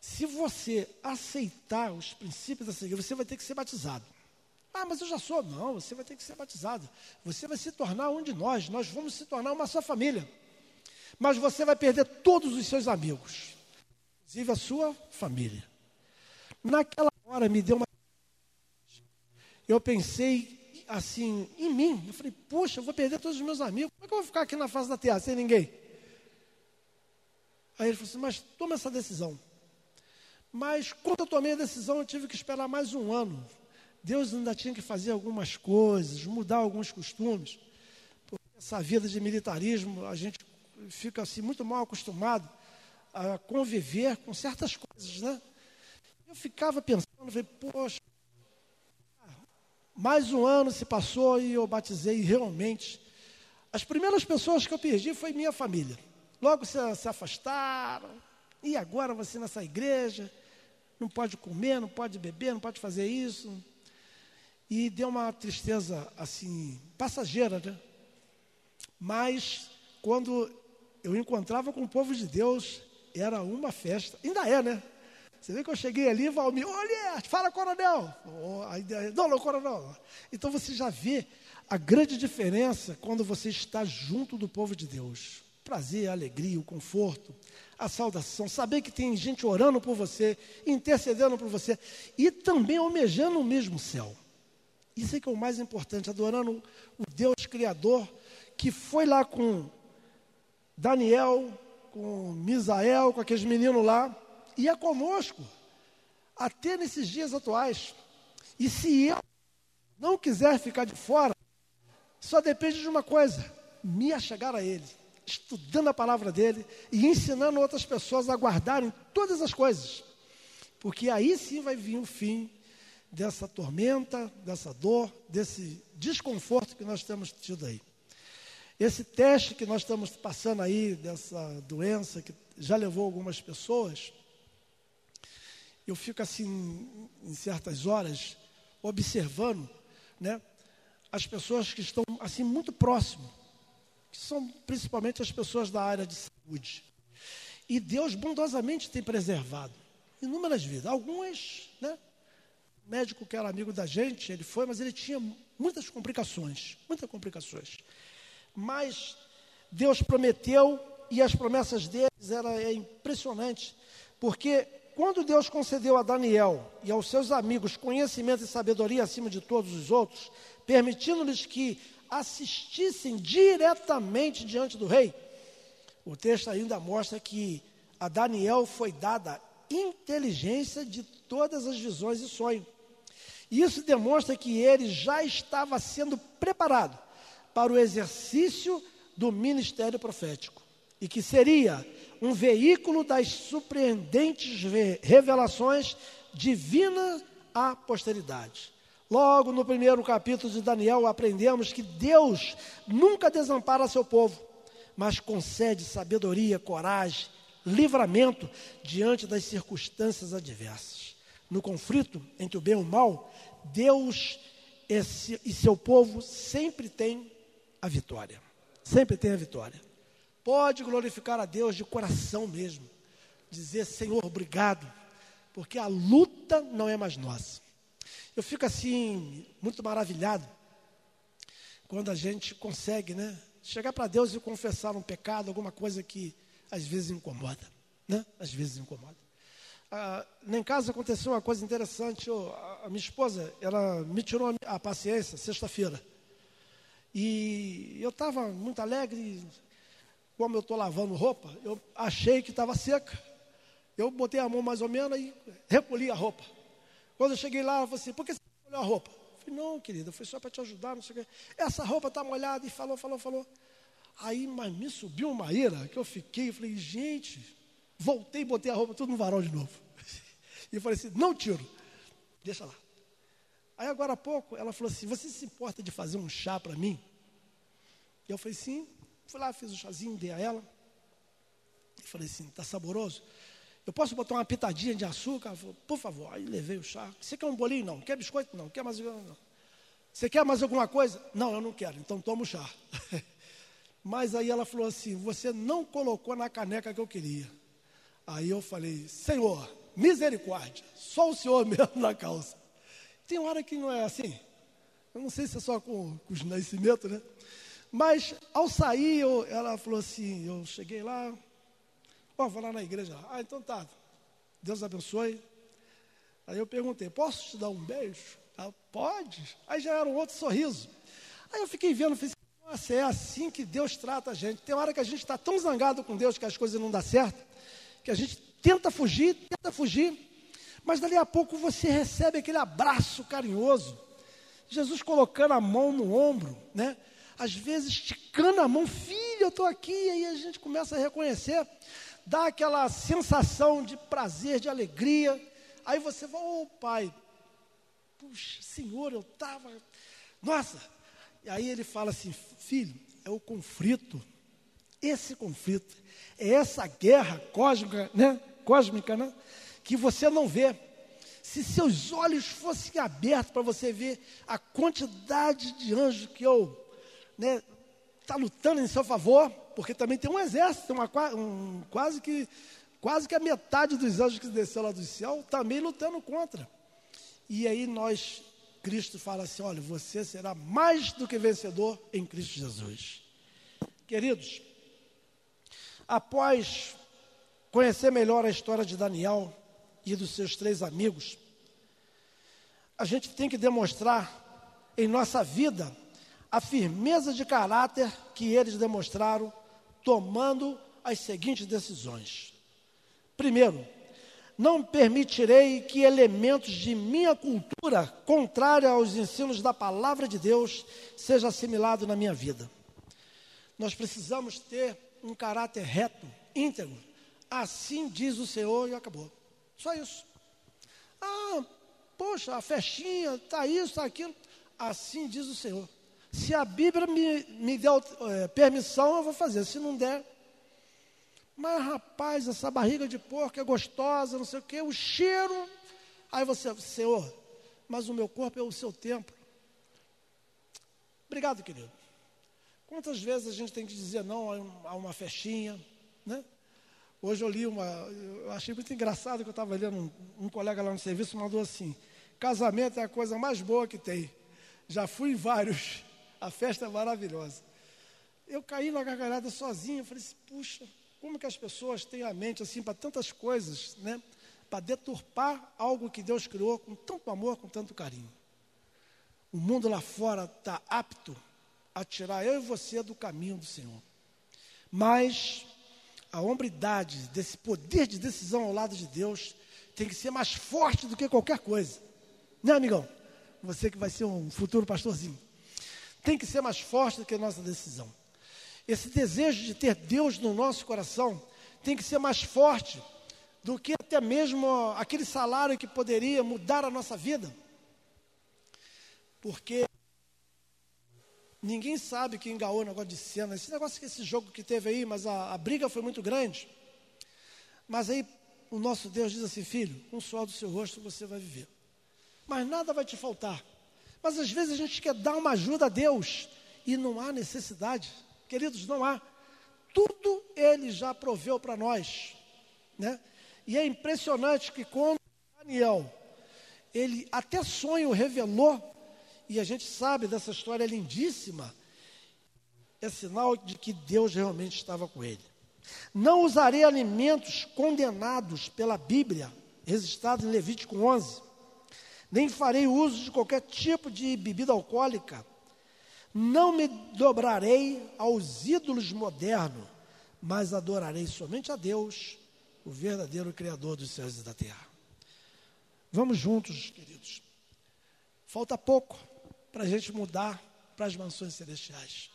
se você aceitar os princípios dessa igreja, você vai ter que ser batizado. Ah, mas eu já sou. Não, você vai ter que ser batizado. Você vai se tornar um de nós. Nós vamos se tornar uma só família. Mas você vai perder todos os seus amigos, inclusive a sua família. Naquela hora me deu uma. Eu pensei assim em mim. Eu falei, poxa, eu vou perder todos os meus amigos. Como é que eu vou ficar aqui na face da terra sem ninguém? Aí ele falou assim, mas toma essa decisão. Mas quando eu tomei a decisão, eu tive que esperar mais um ano. Deus ainda tinha que fazer algumas coisas, mudar alguns costumes. Porque essa vida de militarismo, a gente fica assim muito mal acostumado a conviver com certas coisas, né? Eu ficava pensando, falei, poxa, mais um ano se passou e eu batizei realmente. As primeiras pessoas que eu perdi foi minha família. Logo se, se afastaram. E agora você nessa igreja, não pode comer, não pode beber, não pode fazer isso. E deu uma tristeza assim, passageira, né? Mas quando eu encontrava com o povo de Deus, era uma festa. Ainda é, né? Você vê que eu cheguei ali, Valmir, olha, fala coronel. Oh, não, não, coronel. Então você já vê a grande diferença quando você está junto do povo de Deus. Prazer, a alegria, o conforto, a saudação, saber que tem gente orando por você, intercedendo por você e também almejando o mesmo céu. Isso é que é o mais importante, adorando o Deus Criador que foi lá com Daniel, com Misael, com aqueles meninos lá, e é conosco, até nesses dias atuais. E se eu não quiser ficar de fora, só depende de uma coisa: me achegar a Ele, estudando a palavra dele e ensinando outras pessoas a guardarem todas as coisas. Porque aí sim vai vir o fim dessa tormenta, dessa dor, desse desconforto que nós temos tido aí. Esse teste que nós estamos passando aí, dessa doença que já levou algumas pessoas, eu fico assim, em certas horas, observando, né, as pessoas que estão assim muito próximo, que são principalmente as pessoas da área de saúde. E Deus bondosamente tem preservado inúmeras vidas. Algumas, né? O médico que era amigo da gente, ele foi, mas ele tinha muitas complicações, muitas complicações. Mas Deus prometeu e as promessas deles era é impressionante, porque quando Deus concedeu a Daniel e aos seus amigos conhecimento e sabedoria acima de todos os outros, permitindo-lhes que assistissem diretamente diante do rei, o texto ainda mostra que a Daniel foi dada inteligência de todas as visões e sonhos. Isso demonstra que ele já estava sendo preparado para o exercício do ministério profético e que seria um veículo das surpreendentes revelações divinas à posteridade. Logo no primeiro capítulo de Daniel, aprendemos que Deus nunca desampara seu povo, mas concede sabedoria, coragem, livramento diante das circunstâncias adversas. No conflito entre o bem e o mal, Deus e seu povo sempre têm a vitória. Sempre tem a vitória. Pode glorificar a Deus de coração mesmo. Dizer, Senhor, obrigado, porque a luta não é mais nossa. Eu fico assim, muito maravilhado, quando a gente consegue, né? Chegar para Deus e confessar um pecado, alguma coisa que às vezes incomoda, né? Às vezes incomoda. Ah, em casa aconteceu uma coisa interessante. Eu, a, minha esposa, ela me tirou a paciência sexta-feira. E eu estava muito alegre, como eu estou lavando roupa, eu achei que estava seca. Eu botei a mão mais ou menos e recolhi a roupa. Quando eu cheguei lá, ela falou assim, por que você recolheu a roupa? Eu falei, não, querida, foi só para te ajudar, não sei o quê. Essa roupa está molhada e falou, falou, falou. Aí, mas me subiu uma ira que eu fiquei, eu falei, gente, voltei e botei a roupa tudo no varal de novo. E eu falei assim, não tiro, deixa lá. Aí agora há pouco ela falou assim, você se importa de fazer um chá para mim? E eu falei, sim. Fui lá, fiz o chazinho, dei a ela. E falei assim, está saboroso? Eu posso botar uma pitadinha de açúcar? Falou, por favor. Aí levei o chá. Você quer um bolinho? Não. Quer biscoito? Não. Quer mais Não. Você quer mais alguma coisa? Não, eu não quero. Então toma o chá. Mas aí ela falou assim: Você não colocou na caneca que eu queria. Aí eu falei: Senhor, misericórdia, só o Senhor mesmo na calça. Tem hora que não é assim. Eu não sei se é só com, com os nascimentos, né? Mas ao sair, eu, ela falou assim: Eu cheguei lá, ó, vou lá na igreja. Ah, então tá. Deus abençoe. Aí eu perguntei: Posso te dar um beijo? Pode. Aí já era um outro sorriso. Aí eu fiquei vendo, falei, nossa, é assim que Deus trata a gente. Tem hora que a gente está tão zangado com Deus que as coisas não dão certo, que a gente tenta fugir, tenta fugir, mas dali a pouco você recebe aquele abraço carinhoso. Jesus colocando a mão no ombro, né? Às vezes esticando a mão, filho, eu estou aqui, aí a gente começa a reconhecer, dá aquela sensação de prazer, de alegria. Aí você fala, ô oh, pai, puxa, Senhor, eu estava. Nossa, e aí ele fala assim: filho, é o conflito, esse conflito, é essa guerra cósmica, né? Cósmica, né? Que você não vê. Se seus olhos fossem abertos para você ver a quantidade de anjos que eu, né, está lutando em seu favor, porque também tem um exército, uma, um, quase que quase que a metade dos anjos que desceu lá do céu também lutando contra. E aí nós Cristo fala assim: olha, você será mais do que vencedor em Cristo Jesus. Queridos, após conhecer melhor a história de Daniel e dos seus três amigos, a gente tem que demonstrar em nossa vida a firmeza de caráter que eles demonstraram tomando as seguintes decisões. Primeiro, não permitirei que elementos de minha cultura, contrária aos ensinos da palavra de Deus, seja assimilado na minha vida. Nós precisamos ter um caráter reto, íntegro. Assim diz o Senhor e acabou. Só isso. Ah, poxa, a festinha, está isso, está aquilo. Assim diz o Senhor. Se a Bíblia me, me der é, permissão, eu vou fazer. Se não der, mas rapaz, essa barriga de porco é gostosa, não sei o quê, o cheiro. Aí você, Senhor, mas o meu corpo é o seu templo. Obrigado, querido. Quantas vezes a gente tem que dizer não a uma festinha, né? Hoje eu li uma, eu achei muito engraçado que eu estava lendo, um, um, colega lá no serviço mandou assim, casamento é a coisa mais boa que tem. Já fui em vários, a festa é maravilhosa. Eu caí na gargalhada sozinho, falei assim, puxa, como que as pessoas têm a mente assim para tantas coisas, né? Para deturpar algo que Deus criou com tanto amor, com tanto carinho. O mundo lá fora está apto a tirar eu e você do caminho do Senhor. Mas a hombridade desse poder de decisão ao lado de Deus tem que ser mais forte do que qualquer coisa. Né, amigão? Você que vai ser um futuro pastorzinho. Tem que ser mais forte do que a nossa decisão. Esse desejo de ter Deus no nosso coração tem que ser mais forte do que até mesmo aquele salário que poderia mudar a nossa vida. Porque ninguém sabe quem engaou o negócio de cena. Esse negócio, esse jogo que teve aí, mas a, a briga foi muito grande. Mas aí o nosso Deus diz assim: filho, com um suor do seu rosto você vai viver. Mas nada vai te faltar. Mas às vezes a gente quer dar uma ajuda a Deus e não há necessidade. Queridos, não há. Tudo ele já proveu para nós. Né? E é impressionante que quando Daniel, ele até sonho revelou, e a gente sabe dessa história lindíssima, é sinal de que Deus realmente estava com ele. Não usarei alimentos condenados pela Bíblia, registrado em Levítico 11, nem farei uso de qualquer tipo de bebida alcoólica Não me dobrarei aos ídolos modernos, mas adorarei somente a Deus, o verdadeiro Criador dos céus e da terra. Vamos juntos, queridos. Falta pouco para a gente mudar para as mansões celestiais.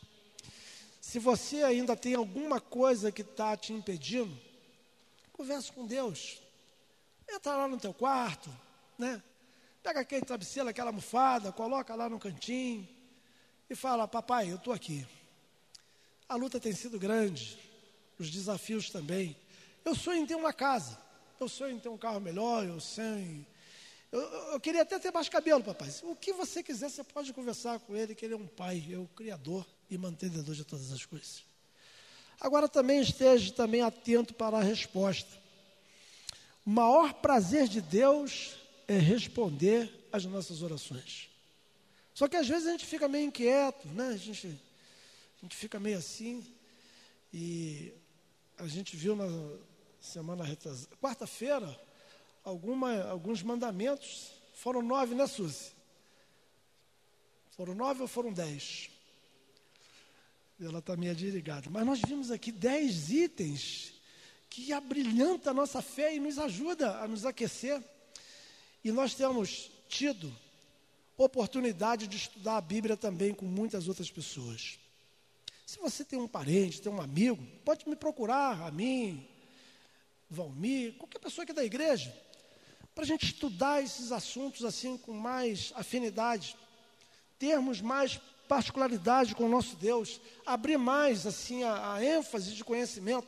Se você ainda tem alguma coisa que está te impedindo, converse com Deus. Entra lá no teu quarto, né? Pega aquele travesseiro, aquela almofada, coloca lá no cantinho e fala: Papai, eu estou aqui. A luta tem sido grande, os desafios também. Eu sonho em ter uma casa, eu sonho em ter um carro melhor, eu sonho em eu, eu, queria até ter mais cabelo, papai. O que você quiser, você pode conversar com ele, que ele é um pai, é o criador e mantenedor de todas as coisas. Agora também esteja também atento para a resposta. O maior prazer de Deus é responder às nossas orações. Só que às vezes a gente fica meio inquieto, né? A gente, a gente fica meio assim. E a gente viu na semana quarta-feira, alguma, alguns mandamentos. Foram nove, né, Suzy? Foram nove ou foram dez? Ela está meio desligada. Mas nós vimos aqui dez itens que abrilhanta a nossa fé e nos ajuda a nos aquecer. E nós temos tido oportunidade de estudar a Bíblia também com muitas outras pessoas. Se você tem um parente, tem um amigo, pode me procurar, a mim, Valmir, qualquer pessoa aqui da igreja para a gente estudar esses assuntos assim com mais afinidade, termos mais particularidade com o nosso Deus, abrir mais assim a, a ênfase de conhecimento,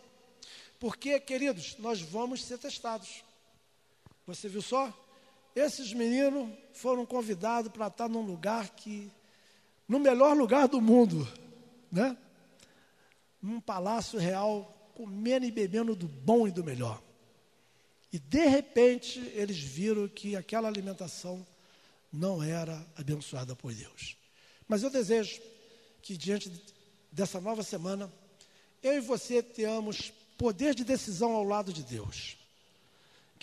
porque, queridos, nós vamos ser testados. Você viu só? Esses meninos foram convidados para estar num lugar que, no melhor lugar do mundo, né? Num palácio real, comendo e bebendo do bom e do melhor. E de repente eles viram que aquela alimentação não era abençoada por Deus. Mas eu desejo que diante dessa nova semana, eu e você tenhamos poder de decisão ao lado de Deus.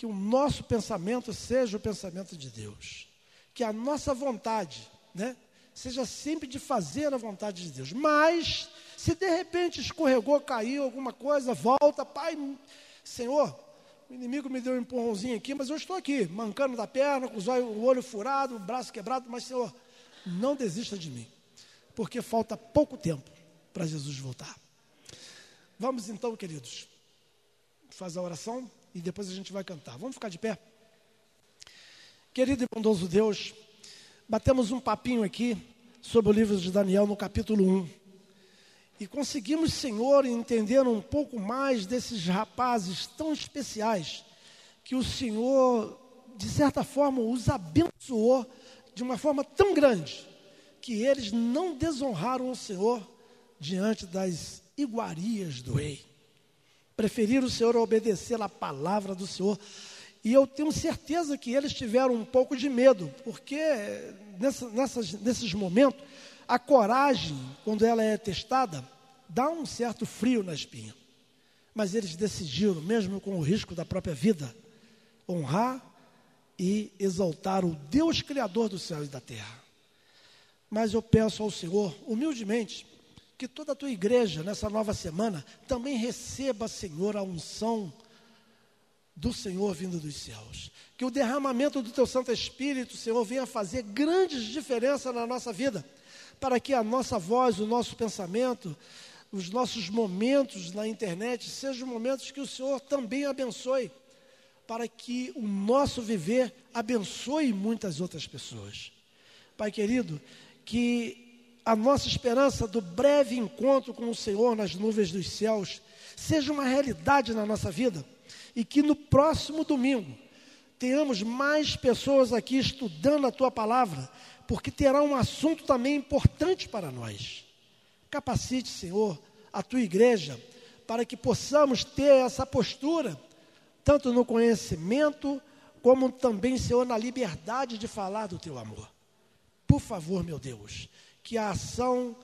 Que o nosso pensamento seja o pensamento de Deus. Que a nossa vontade, né, seja sempre de fazer a vontade de Deus. Mas, se de repente escorregou, caiu alguma coisa, volta, Pai, Senhor, o inimigo me deu um empurrãozinho aqui, mas eu estou aqui, mancando da perna, com o olho furado, o braço quebrado, mas Senhor, não desista de mim, porque falta pouco tempo para Jesus voltar. Vamos então, queridos, fazer a oração e depois a gente vai cantar. Vamos ficar de pé? Querido e bondoso Deus, batemos um papinho aqui sobre o livro de Daniel no capítulo 1. E conseguimos, Senhor, entender um pouco mais desses rapazes tão especiais que o Senhor, de certa forma, os abençoou de uma forma tão grande que eles não desonraram o Senhor diante das iguarias do rei. Preferiram o Senhor obedecer a palavra do Senhor. E eu tenho certeza que eles tiveram um pouco de medo, porque nessa, nessas, nesses momentos a coragem, quando ela é testada, dá um certo frio na espinha. Mas eles decidiram, mesmo com o risco da própria vida, honrar e exaltar o Deus Criador do céu e da terra. Mas eu peço ao Senhor, humildemente, que toda a tua igreja, nessa nova semana, também receba, Senhor, a unção do Senhor vindo dos céus. Que o derramamento do teu Santo Espírito, Senhor, venha fazer grandes diferenças na nossa vida para que a nossa voz, o nosso pensamento, os nossos momentos na internet sejam momentos que o Senhor também abençoe, para que o nosso viver abençoe muitas outras pessoas. Pai querido, que a nossa esperança do breve encontro com o Senhor nas nuvens dos céus seja uma realidade na nossa vida e que no próximo domingo tenhamos mais pessoas aqui estudando a tua palavra porque terá um assunto também importante para nós. Capacite, Senhor, a tua igreja, para que possamos ter essa postura, tanto no conhecimento, como também, Senhor, na liberdade de falar do teu amor. Por favor, meu Deus, que a ação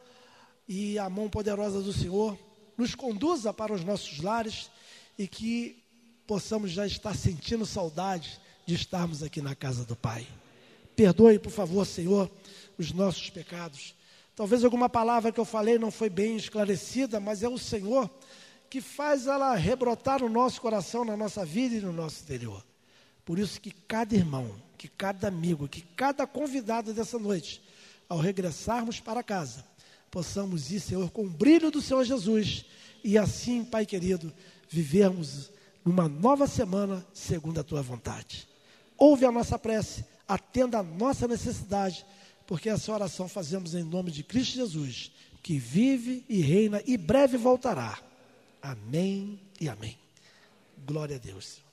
e a mão poderosa do Senhor nos conduza para os nossos lares e que possamos já estar sentindo saudade de estarmos aqui na casa do Pai. Perdoe, por favor, Senhor, os nossos pecados. Talvez alguma palavra que eu falei não foi bem esclarecida, mas é o Senhor que faz ela rebrotar no nosso coração, na nossa vida e no nosso interior. Por isso que cada irmão, que cada amigo, que cada convidado dessa noite, ao regressarmos para casa, possamos ir, Senhor, com o brilho do Senhor Jesus e assim, Pai querido, vivermos numa nova semana segundo a tua vontade. Ouve a nossa prece, atenda a nossa necessidade, porque essa oração fazemos em nome de Cristo Jesus, que vive e reina e breve voltará. Amém e amém. Glória a Deus.